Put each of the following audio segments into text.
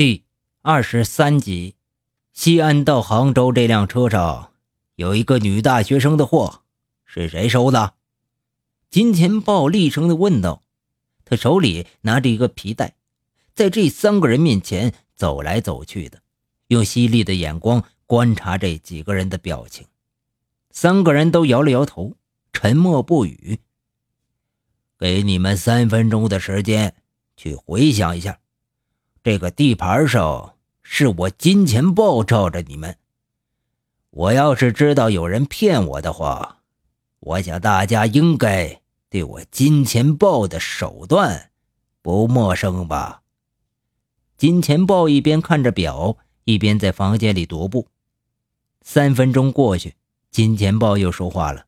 第二十三集，西安到杭州这辆车上有一个女大学生的货，是谁收的？金钱豹厉声的问道。他手里拿着一个皮带，在这三个人面前走来走去的，用犀利的眼光观察这几个人的表情。三个人都摇了摇头，沉默不语。给你们三分钟的时间，去回想一下。这个地盘上是我金钱豹罩着你们。我要是知道有人骗我的话，我想大家应该对我金钱豹的手段不陌生吧？金钱豹一边看着表，一边在房间里踱步。三分钟过去，金钱豹又说话了：“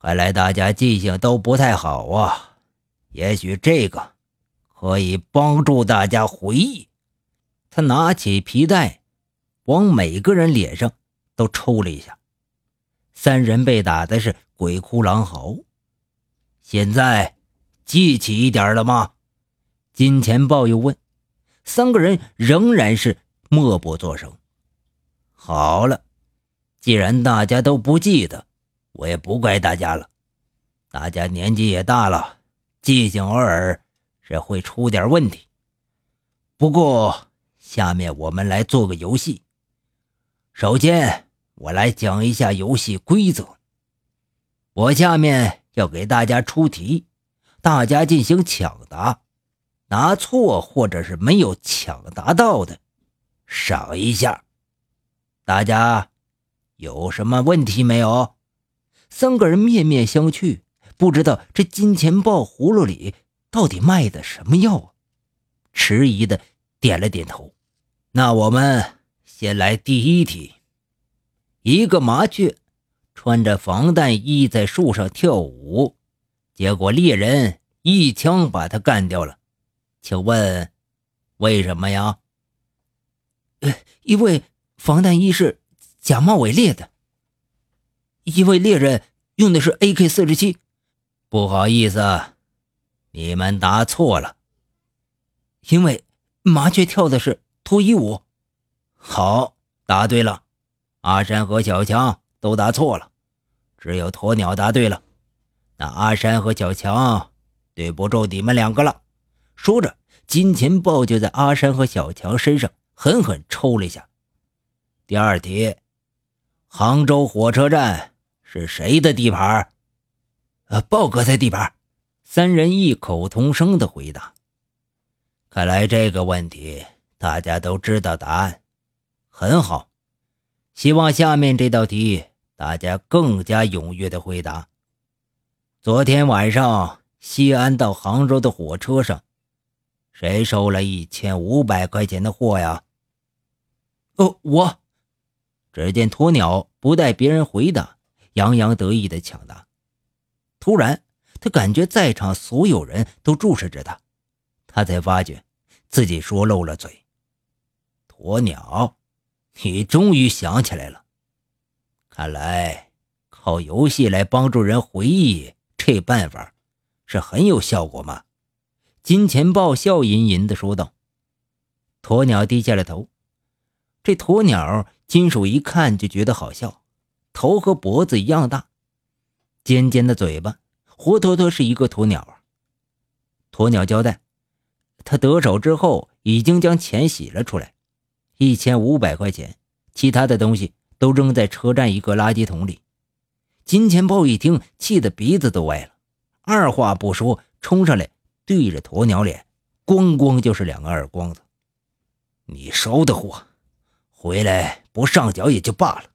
看来大家记性都不太好啊。也许这个……”可以帮助大家回忆。他拿起皮带，往每个人脸上都抽了一下。三人被打的是鬼哭狼嚎。现在记起一点了吗？金钱豹又问。三个人仍然是默不作声。好了，既然大家都不记得，我也不怪大家了。大家年纪也大了，记性偶尔。这会出点问题。不过，下面我们来做个游戏。首先，我来讲一下游戏规则。我下面要给大家出题，大家进行抢答。答错或者是没有抢答到的，赏一下。大家有什么问题没有？三个人面面相觑，不知道这金钱豹葫芦里。到底卖的什么药啊？迟疑的点了点头。那我们先来第一题。一个麻雀穿着防弹衣在树上跳舞，结果猎人一枪把它干掉了。请问为什么呀？呃，因为防弹衣是假冒伪劣的。因为猎人用的是 AK 四十七。不好意思。你们答错了，因为麻雀跳的是脱衣舞。好，答对了。阿山和小强都答错了，只有鸵鸟答对了。那阿山和小强，对不住你们两个了。说着，金钱豹就在阿山和小强身上狠狠抽了一下。第二题，杭州火车站是谁的地盘？呃，豹哥在地盘。三人异口同声的回答。看来这个问题大家都知道答案，很好。希望下面这道题大家更加踊跃的回答。昨天晚上西安到杭州的火车上，谁收了一千五百块钱的货呀？哦，我。只见鸵鸟不待别人回答，洋洋得意的抢答。突然。他感觉在场所有人都注视着他，他才发觉自己说漏了嘴。鸵鸟，你终于想起来了。看来靠游戏来帮助人回忆，这办法是很有效果嘛？金钱豹笑吟吟地说道。鸵鸟低下了头。这鸵鸟金属一看就觉得好笑，头和脖子一样大，尖尖的嘴巴。活脱脱是一个鸵鸟啊！鸵鸟交代，他得手之后已经将钱洗了出来，一千五百块钱，其他的东西都扔在车站一个垃圾桶里。金钱豹一听，气得鼻子都歪了，二话不说冲上来，对着鸵鸟脸，咣咣就是两个耳光子。你收的货，回来不上缴也就罢了，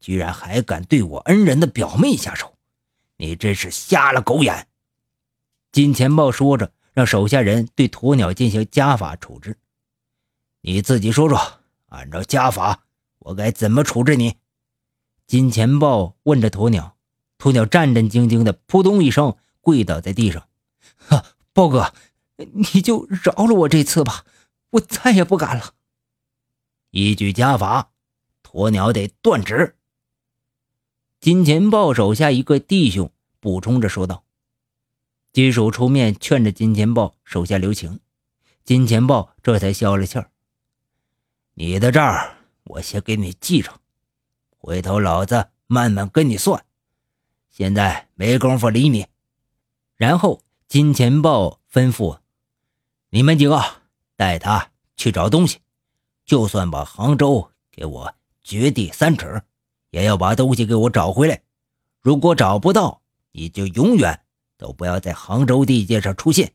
居然还敢对我恩人的表妹下手！你真是瞎了狗眼！金钱豹说着，让手下人对鸵鸟进行家法处置。你自己说说，按照家法，我该怎么处置你？金钱豹问着鸵鸟。鸵鸟战战兢兢的，扑通一声跪倒在地上：“哈，豹哥，你就饶了我这次吧，我再也不敢了。”依据家法，鸵鸟得断指。金钱豹手下一个弟兄补充着说道：“金属出面劝着金钱豹手下留情。”金钱豹这才消了气儿。你的账我先给你记上，回头老子慢慢跟你算。现在没工夫理你。然后金钱豹吩咐：“你们几个带他去找东西，就算把杭州给我掘地三尺，也要把东西给我找回来。如果找不到，你就永远都不要在杭州地界上出现，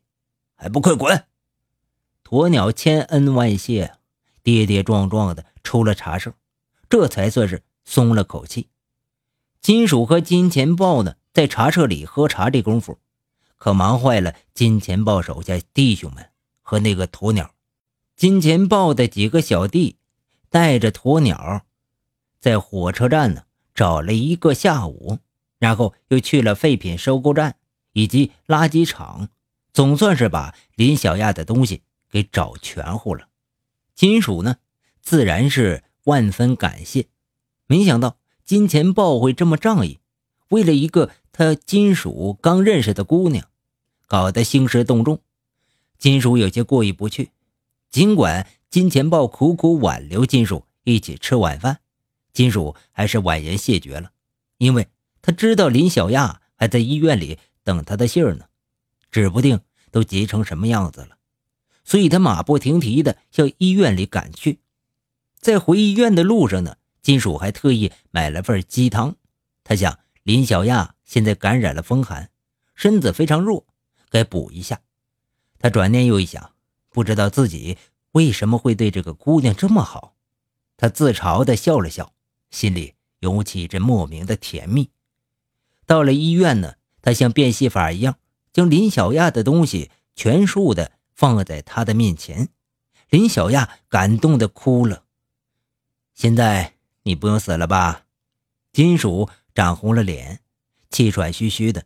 还不快滚！”鸵鸟千恩万谢，跌跌撞撞的出了茶社，这才算是松了口气。金属和金钱豹呢，在茶社里喝茶这功夫，可忙坏了金钱豹手下弟兄们和那个鸵鸟。金钱豹的几个小弟带着鸵鸟，在火车站呢找了一个下午，然后又去了废品收购站以及垃圾场，总算是把林小亚的东西。给找全乎了，金属呢，自然是万分感谢。没想到金钱豹会这么仗义，为了一个他金属刚认识的姑娘，搞得兴师动众。金属有些过意不去。尽管金钱豹苦苦挽留金属一起吃晚饭，金属还是婉言谢绝了，因为他知道林小亚还在医院里等他的信儿呢，指不定都急成什么样子了。所以他马不停蹄地向医院里赶去，在回医院的路上呢，金属还特意买了份鸡汤。他想林小亚现在感染了风寒，身子非常弱，该补一下。他转念又一想，不知道自己为什么会对这个姑娘这么好，他自嘲地笑了笑，心里涌起一阵莫名的甜蜜。到了医院呢，他像变戏法一样，将林小亚的东西全数的。放在他的面前，林小亚感动的哭了。现在你不用死了吧？金属涨红了脸，气喘吁吁的，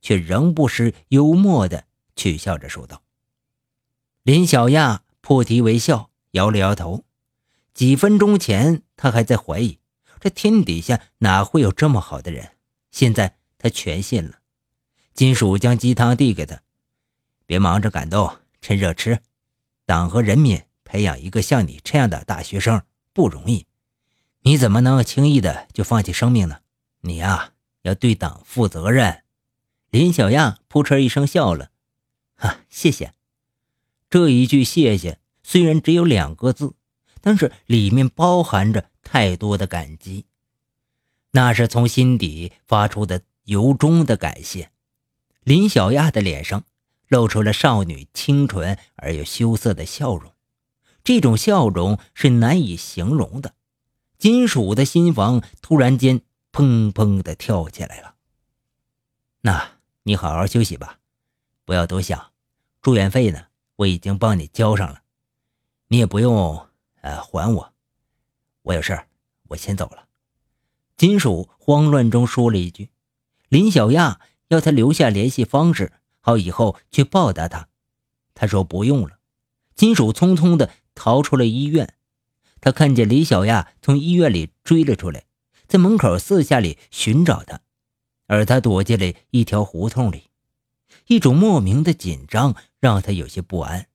却仍不失幽默的取笑着说道。林小亚破涕为笑，摇了摇头。几分钟前，他还在怀疑这天底下哪会有这么好的人，现在他全信了。金属将鸡汤递给他，别忙着感动。趁热吃，党和人民培养一个像你这样的大学生不容易，你怎么能轻易的就放弃生命呢？你呀，要对党负责任。林小亚扑哧一声笑了，哈，谢谢。这一句谢谢虽然只有两个字，但是里面包含着太多的感激，那是从心底发出的由衷的感谢。林小亚的脸上。露出了少女清纯而又羞涩的笑容，这种笑容是难以形容的。金属的心房突然间砰砰的跳起来了。那你好好休息吧，不要多想。住院费呢，我已经帮你交上了，你也不用呃还我。我有事我先走了。金属慌乱中说了一句：“林小亚要他留下联系方式。”好，以后去报答他。他说不用了。金属匆匆地逃出了医院。他看见李小亚从医院里追了出来，在门口四下里寻找他，而他躲进了一条胡同里。一种莫名的紧张让他有些不安。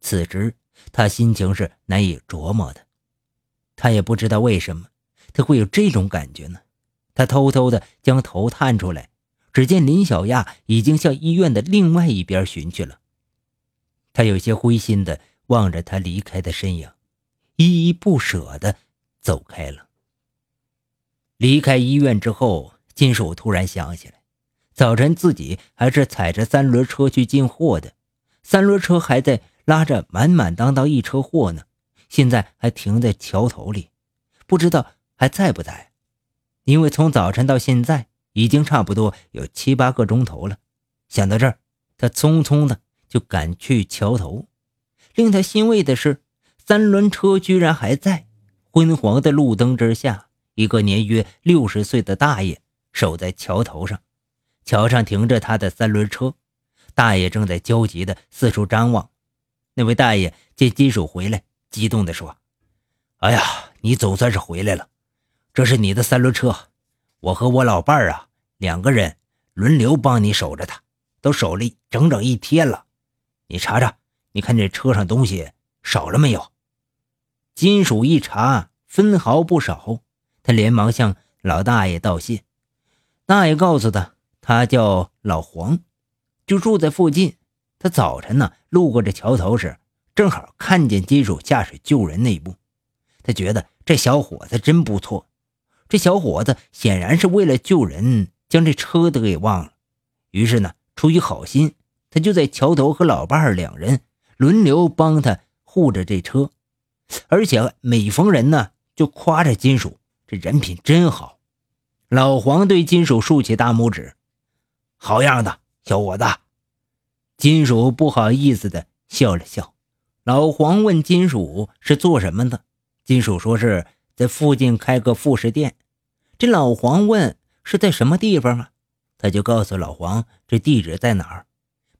此时他心情是难以琢磨的。他也不知道为什么他会有这种感觉呢？他偷偷的将头探出来。只见林小亚已经向医院的另外一边寻去了，他有些灰心的望着他离开的身影，依依不舍的走开了。离开医院之后，金属突然想起来，早晨自己还是踩着三轮车去进货的，三轮车还在拉着满满当当一车货呢，现在还停在桥头里，不知道还在不在，因为从早晨到现在。已经差不多有七八个钟头了，想到这儿，他匆匆的就赶去桥头。令他欣慰的是，三轮车居然还在。昏黄的路灯之下，一个年约六十岁的大爷守在桥头上，桥上停着他的三轮车。大爷正在焦急的四处张望。那位大爷见金属回来，激动地说：“哎呀，你总算是回来了！这是你的三轮车，我和我老伴儿啊。”两个人轮流帮你守着它，都守了整整一天了。你查查，你看这车上东西少了没有？”金属一查，分毫不少。他连忙向老大爷道谢。大爷告诉他，他叫老黄，就住在附近。他早晨呢路过这桥头时，正好看见金属下水救人那一幕。他觉得这小伙子真不错。这小伙子显然是为了救人，将这车都给忘了。于是呢，出于好心，他就在桥头和老伴儿两人轮流帮他护着这车。而且每逢人呢，就夸着金属这人品真好。老黄对金属竖起大拇指：“好样的，小伙子！”金属不好意思的笑了笑。老黄问金属是做什么的，金属说是在附近开个副食店。这老黄问是在什么地方啊？他就告诉老黄这地址在哪儿。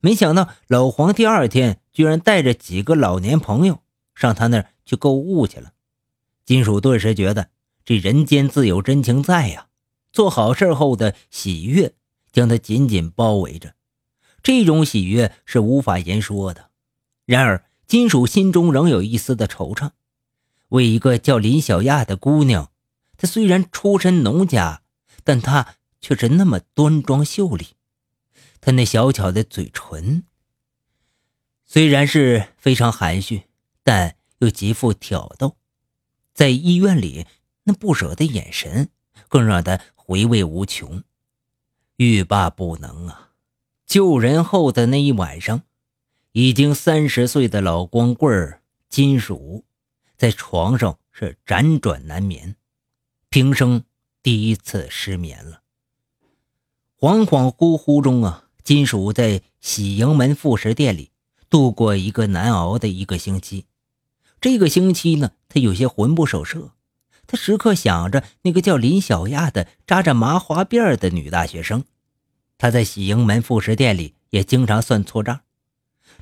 没想到老黄第二天居然带着几个老年朋友上他那儿。去购物去了，金属顿时觉得这人间自有真情在呀！做好事后的喜悦将他紧紧包围着，这种喜悦是无法言说的。然而，金属心中仍有一丝的惆怅。为一个叫林小亚的姑娘，她虽然出身农家，但她却是那么端庄秀丽。她那小巧的嘴唇，虽然是非常含蓄，但……又极富挑逗，在医院里那不舍的眼神，更让他回味无穷。欲罢不能啊！救人后的那一晚上，已经三十岁的老光棍金属，在床上是辗转难眠，平生第一次失眠了。恍恍惚惚中啊，金属在喜盈门副食店里度过一个难熬的一个星期。这个星期呢，他有些魂不守舍，他时刻想着那个叫林小亚的扎着麻花辫的女大学生。他在喜盈门副食店里也经常算错账。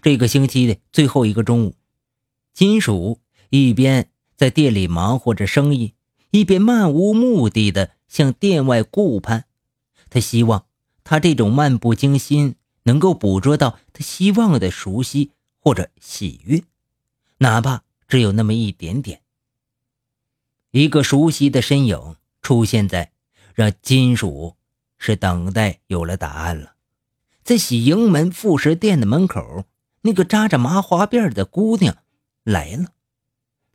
这个星期的最后一个中午，金属一边在店里忙活着生意，一边漫无目的的向店外顾盼。他希望他这种漫不经心能够捕捉到他希望的熟悉或者喜悦，哪怕。只有那么一点点。一个熟悉的身影出现在，让金属是等待有了答案了。在喜盈门副食店的门口，那个扎着麻花辫的姑娘来了。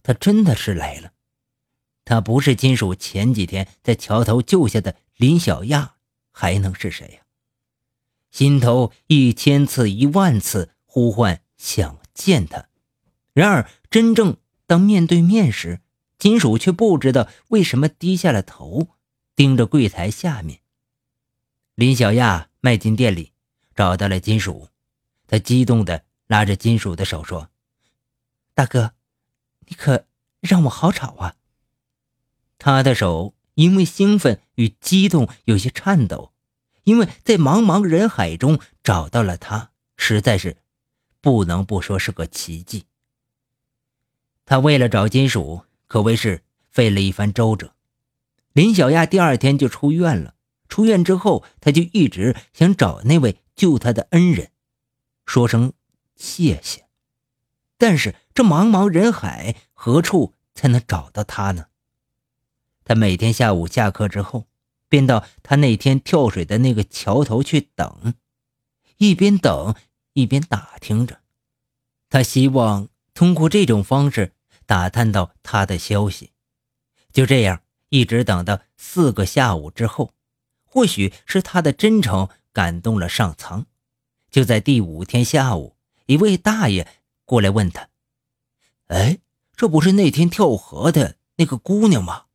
她真的是来了。她不是金属前几天在桥头救下的林小亚，还能是谁呀？心头一千次、一万次呼唤，想见她。然而，真正当面对面时，金属却不知道为什么低下了头，盯着柜台下面。林小亚迈进店里，找到了金属，他激动的拉着金属的手说：“大哥，你可让我好吵啊！”他的手因为兴奋与激动有些颤抖，因为在茫茫人海中找到了他，实在是不能不说是个奇迹。他为了找金属，可谓是费了一番周折。林小亚第二天就出院了。出院之后，他就一直想找那位救他的恩人，说声谢谢。但是这茫茫人海，何处才能找到他呢？他每天下午下课之后，便到他那天跳水的那个桥头去等，一边等一边打听着。他希望通过这种方式。打探到他的消息，就这样一直等到四个下午之后，或许是他的真诚感动了上苍。就在第五天下午，一位大爷过来问他：“哎，这不是那天跳河的那个姑娘吗？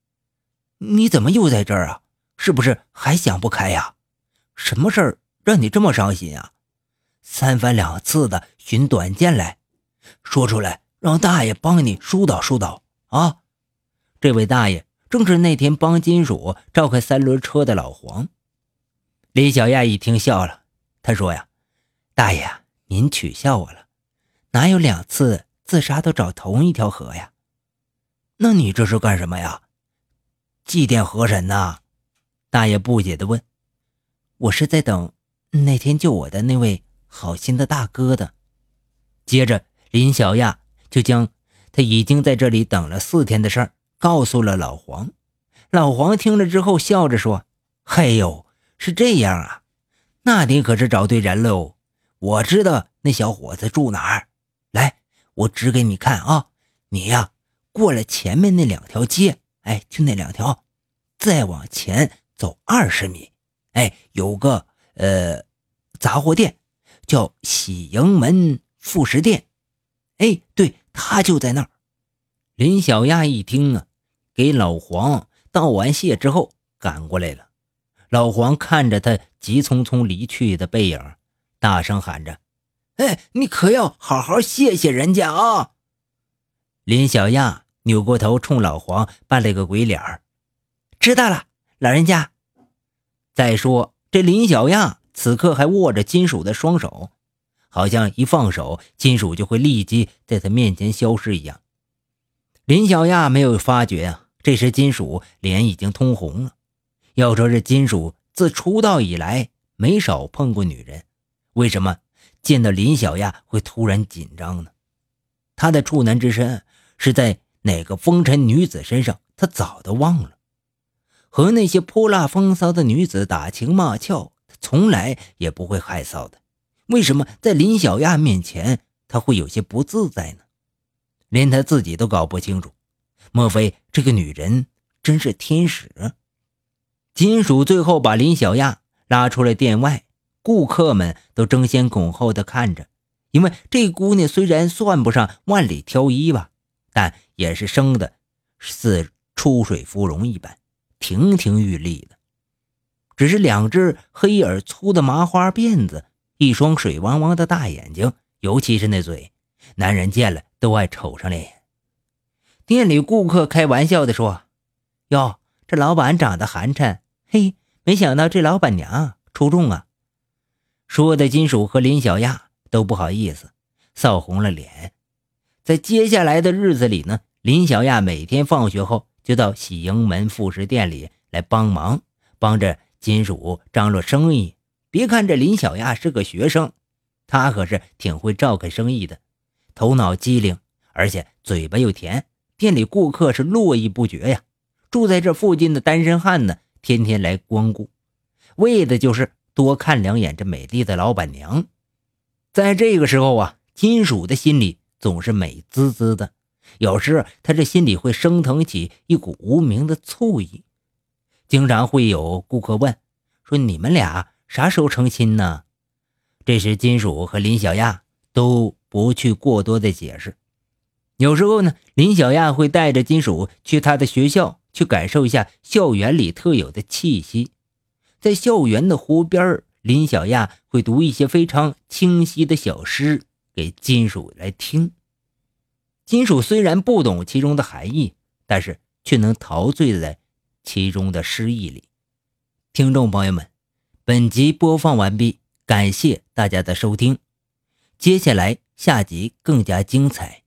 你怎么又在这儿啊？是不是还想不开呀？什么事儿让你这么伤心啊？三番两次的寻短见来，说出来。”让大爷帮你疏导疏导啊！这位大爷正是那天帮金属召开三轮车的老黄。李小亚一听笑了，他说：“呀，大爷，您取笑我了，哪有两次自杀都找同一条河呀？那你这是干什么呀？祭奠河神呐？”大爷不解地问：“我是在等那天救我的那位好心的大哥的。”接着。林小亚就将他已经在这里等了四天的事儿告诉了老黄。老黄听了之后笑着说：“嘿呦，是这样啊，那你可是找对人喽。我知道那小伙子住哪儿，来，我指给你看啊。你呀，过了前面那两条街，哎，就那两条，再往前走二十米，哎，有个呃杂货店，叫喜盈门副食店。哎，对，他就在那儿。”林小亚一听啊，给老黄。道完谢之后，赶过来了。老黄看着他急匆匆离去的背影，大声喊着：“哎，你可要好好谢谢人家啊！”林小亚扭过头，冲老黄扮了个鬼脸儿：“知道了，老人家。”再说，这林小亚此刻还握着金属的双手，好像一放手，金属就会立即在他面前消失一样。林小亚没有发觉啊。这时，金属脸已经通红了。要说这金属自出道以来没少碰过女人，为什么见到林小亚会突然紧张呢？他的处男之身是在哪个风尘女子身上，他早都忘了。和那些泼辣风骚的女子打情骂俏，他从来也不会害臊的。为什么在林小亚面前他会有些不自在呢？连他自己都搞不清楚。莫非这个女人真是天使？金属最后把林小亚拉出了店外，顾客们都争先恐后的看着，因为这姑娘虽然算不上万里挑一吧，但也是生的似出水芙蓉一般，亭亭玉立的。只是两只黑而粗的麻花辫子，一双水汪汪的大眼睛，尤其是那嘴，男人见了都爱瞅上脸。店里顾客开玩笑的说：“哟，这老板长得寒碜，嘿，没想到这老板娘出众啊！”说的金属和林小亚都不好意思，臊红了脸。在接下来的日子里呢，林小亚每天放学后就到喜盈门副食店里来帮忙，帮着金属张罗生意。别看这林小亚是个学生，他可是挺会照看生意的，头脑机灵，而且嘴巴又甜。店里顾客是络绎不绝呀，住在这附近的单身汉呢，天天来光顾，为的就是多看两眼这美丽的老板娘。在这个时候啊，金属的心里总是美滋滋的，有时他这心里会升腾起一股无名的醋意。经常会有顾客问说：“你们俩啥时候成亲呢？”这时，金属和林小亚都不去过多的解释。有时候呢，林小亚会带着金属去他的学校，去感受一下校园里特有的气息。在校园的湖边林小亚会读一些非常清晰的小诗给金属来听。金属虽然不懂其中的含义，但是却能陶醉在其中的诗意里。听众朋友们，本集播放完毕，感谢大家的收听。接下来下集更加精彩。